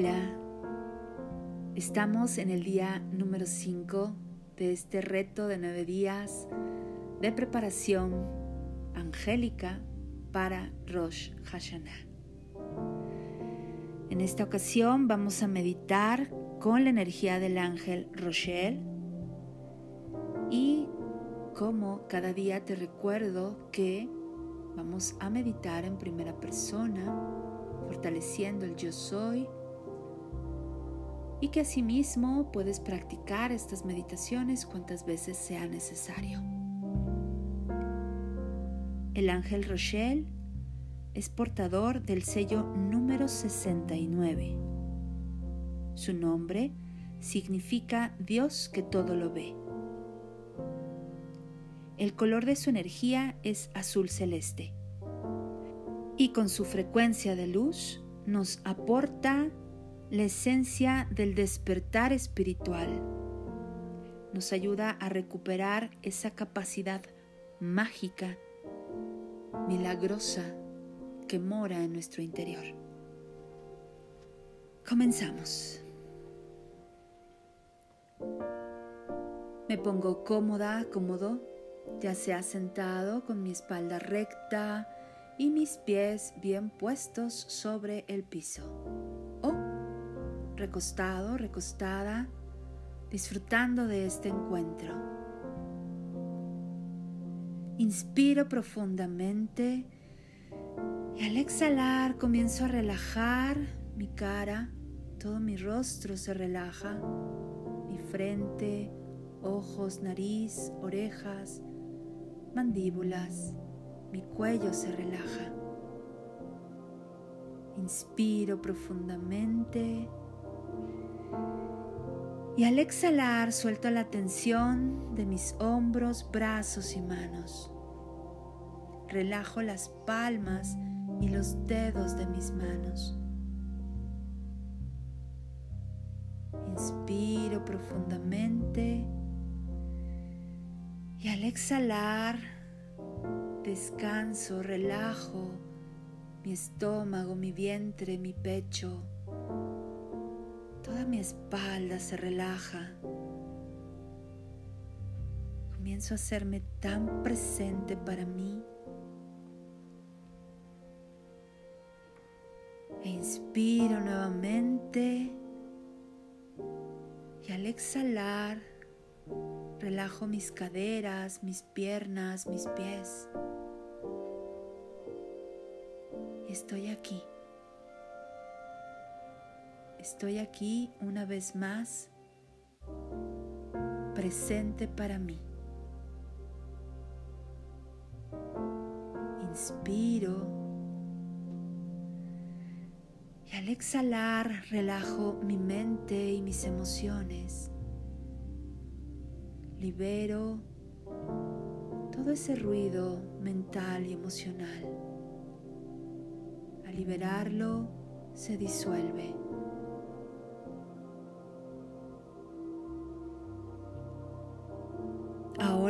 Hola, estamos en el día número 5 de este reto de nueve días de preparación angélica para Rosh Hashanah. En esta ocasión vamos a meditar con la energía del ángel Rochelle y como cada día te recuerdo que vamos a meditar en primera persona fortaleciendo el yo soy y que asimismo puedes practicar estas meditaciones cuantas veces sea necesario. El ángel Rochelle es portador del sello número 69. Su nombre significa Dios que todo lo ve. El color de su energía es azul celeste y con su frecuencia de luz nos aporta la esencia del despertar espiritual. Nos ayuda a recuperar esa capacidad mágica, milagrosa que mora en nuestro interior. Comenzamos. Me pongo cómoda, cómodo, ya sea sentado con mi espalda recta, y mis pies bien puestos sobre el piso. Recostado, recostada, disfrutando de este encuentro. Inspiro profundamente y al exhalar comienzo a relajar mi cara, todo mi rostro se relaja, mi frente, ojos, nariz, orejas, mandíbulas mi cuello se relaja. Inspiro profundamente y al exhalar suelto la tensión de mis hombros, brazos y manos. Relajo las palmas y los dedos de mis manos. Inspiro profundamente y al exhalar descanso, relajo mi estómago, mi vientre, mi pecho. Toda mi espalda se relaja. Comienzo a hacerme tan presente para mí. E inspiro nuevamente y al exhalar relajo mis caderas, mis piernas, mis pies. estoy aquí. Estoy aquí una vez más, presente para mí. Inspiro y al exhalar relajo mi mente y mis emociones. Libero todo ese ruido mental y emocional liberarlo, se disuelve.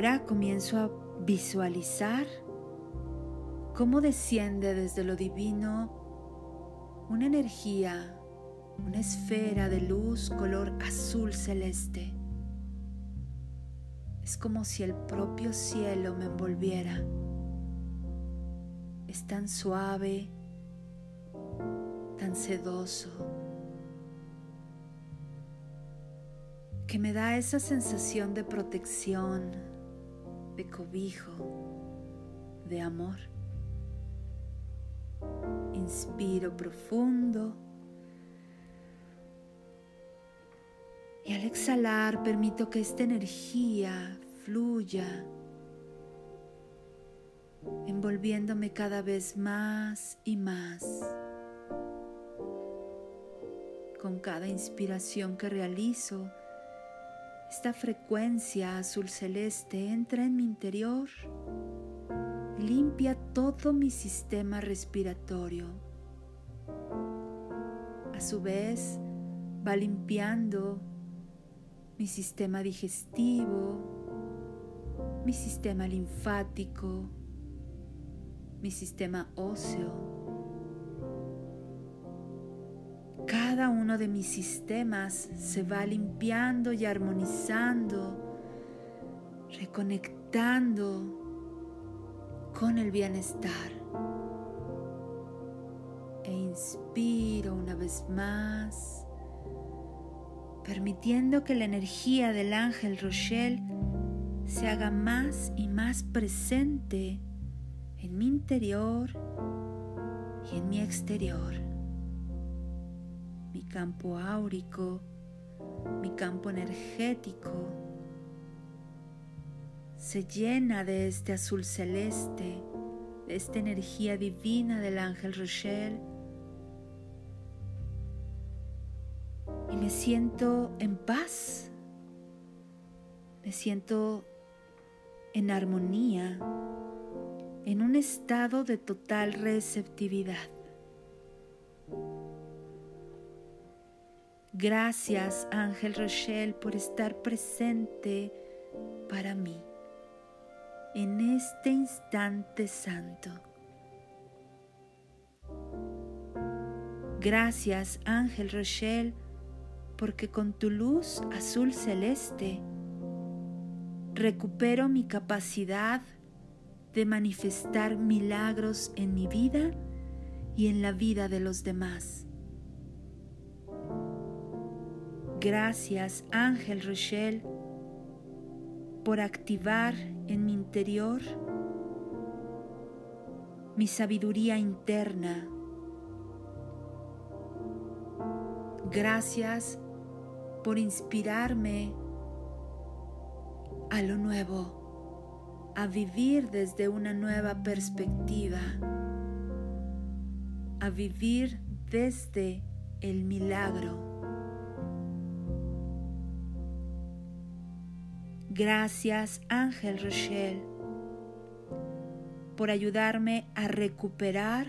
Ahora comienzo a visualizar cómo desciende desde lo divino una energía, una esfera de luz color azul celeste. Es como si el propio cielo me envolviera. Es tan suave, tan sedoso, que me da esa sensación de protección, de cobijo, de amor. Inspiro profundo y al exhalar permito que esta energía fluya envolviéndome cada vez más y más. Con cada inspiración que realizo, esta frecuencia azul celeste entra en mi interior limpia todo mi sistema respiratorio. A su vez, va limpiando mi sistema digestivo, mi sistema linfático, mi sistema óseo cada uno de mis sistemas se va limpiando y armonizando, reconectando con el bienestar. E inspiro una vez más, permitiendo que la energía del ángel Rochelle se haga más y más presente en mi interior y en mi exterior. Mi campo áurico, mi campo energético se llena de este azul celeste, de esta energía divina del ángel Rochelle. Y me siento en paz, me siento en armonía, en un estado de total receptividad. Gracias, Ángel Rochelle, por estar presente para mí en este instante santo. Gracias, Ángel Rochelle, porque con tu luz azul celeste recupero mi capacidad de manifestar milagros en mi vida y en la vida de los demás. Gracias, Ángel Rochelle, por activar en mi interior mi sabiduría interna. Gracias por inspirarme a lo nuevo, a vivir desde una nueva perspectiva, a vivir desde el milagro. Gracias Ángel Rochelle por ayudarme a recuperar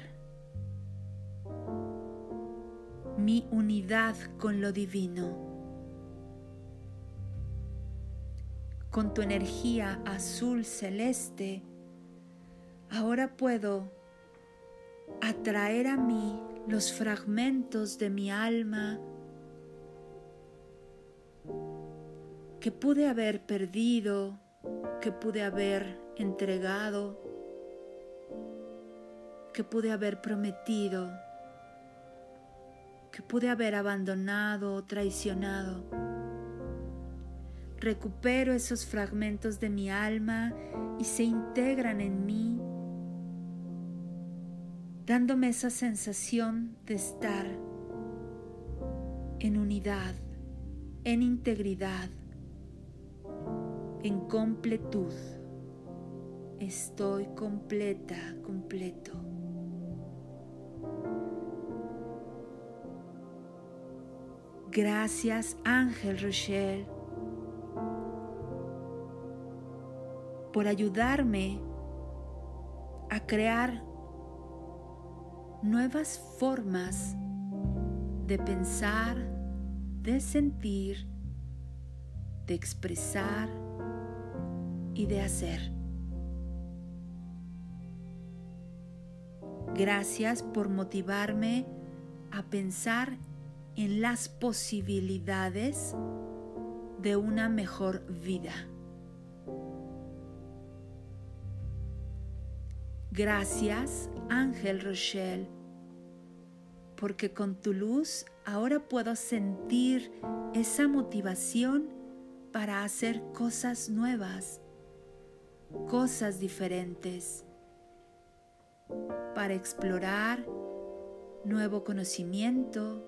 mi unidad con lo divino. Con tu energía azul celeste, ahora puedo atraer a mí los fragmentos de mi alma que pude haber perdido, que pude haber entregado, que pude haber prometido, que pude haber abandonado o traicionado. Recupero esos fragmentos de mi alma y se integran en mí, dándome esa sensación de estar en unidad, en integridad, en completud. Estoy completa, completo. Gracias Ángel Rochelle por ayudarme a crear nuevas formas de pensar, de sentir, de expresar y de hacer. Gracias por motivarme a pensar en las posibilidades de una mejor vida. Gracias, Ángel Rochelle, porque con tu luz ahora puedo sentir esa motivación para hacer cosas nuevas cosas diferentes, para explorar nuevo conocimiento,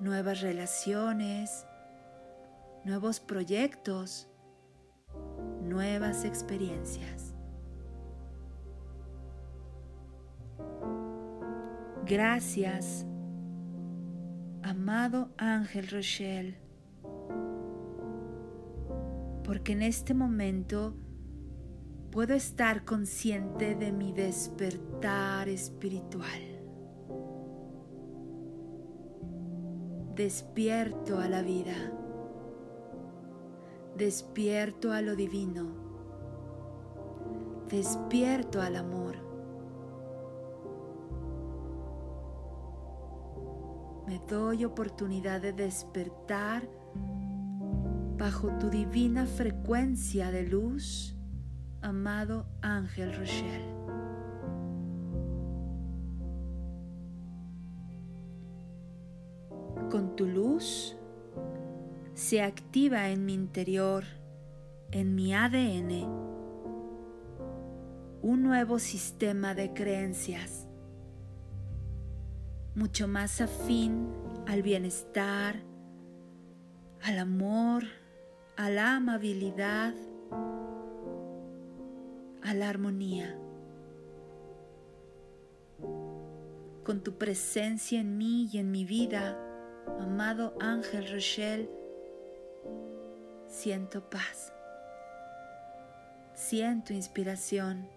nuevas relaciones, nuevos proyectos, nuevas experiencias. Gracias, amado Ángel Rochelle, porque en este momento puedo estar consciente de mi despertar espiritual. Despierto a la vida. Despierto a lo divino. Despierto al amor. me doy oportunidad de despertar bajo tu divina frecuencia de luz, amado Ángel Rochelle. Con tu luz se activa en mi interior, en mi ADN, un nuevo sistema de creencias, mucho más afín al bienestar, al amor, a la amabilidad, a la armonía. Con tu presencia en mí y en mi vida, amado Ángel Rochelle, siento paz, siento inspiración,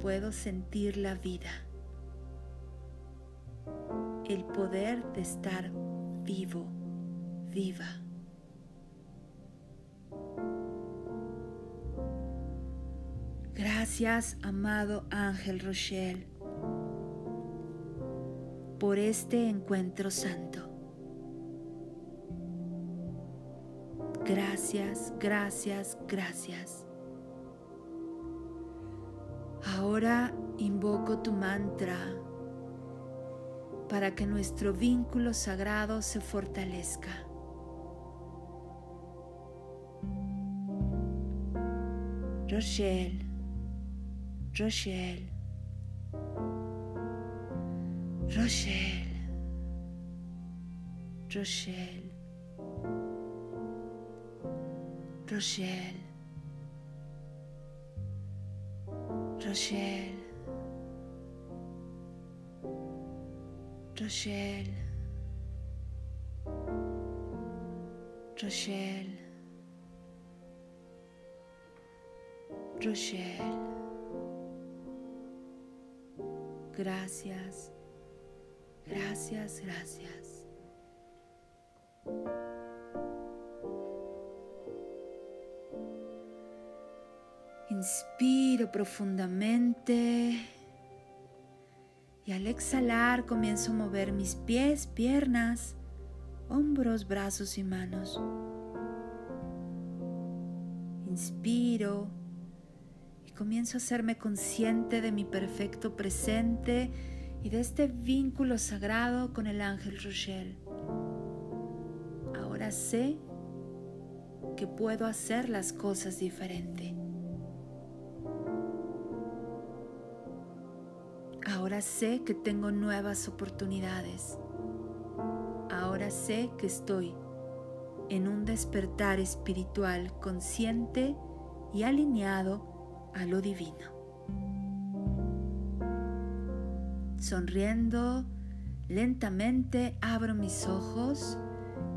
puedo sentir la vida, el poder de estar vivo viva. Gracias, amado Ángel Rochelle, por este encuentro santo. Gracias, gracias, gracias. Ahora invoco tu mantra para que nuestro vínculo sagrado se fortalezca. Rochelle, Rochelle, Rochelle, Rochelle, Rochelle, Rochelle, Rochelle, Rochelle. Rochelle. Gracias, gracias, gracias. Inspiro profundamente y al exhalar comienzo a mover mis pies, piernas, hombros, brazos y manos. Inspiro comienzo a hacerme consciente de mi perfecto presente y de este vínculo sagrado con el ángel Rochelle. Ahora sé que puedo hacer las cosas diferente. Ahora sé que tengo nuevas oportunidades. Ahora sé que estoy en un despertar espiritual consciente y alineado a lo divino. Sonriendo, lentamente abro mis ojos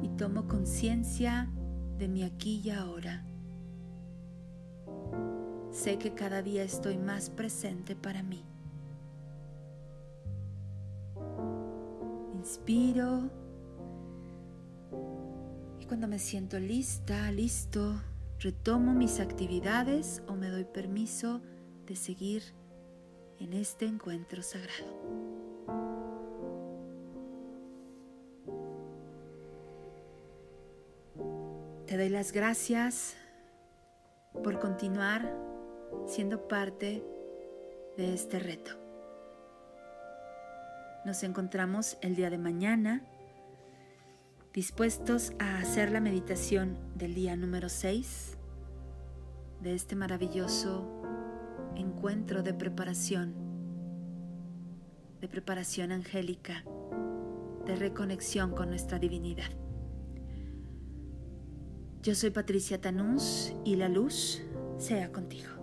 y tomo conciencia de mi aquí y ahora. Sé que cada día estoy más presente para mí. Inspiro y cuando me siento lista, listo, retomo mis actividades o me doy permiso de seguir en este encuentro sagrado. Te doy las gracias por continuar siendo parte de este reto. Nos encontramos el día de mañana dispuestos a hacer la meditación del día número 6 de este maravilloso encuentro de preparación, de preparación angélica, de reconexión con nuestra divinidad. Yo soy Patricia Tanús y la luz sea contigo.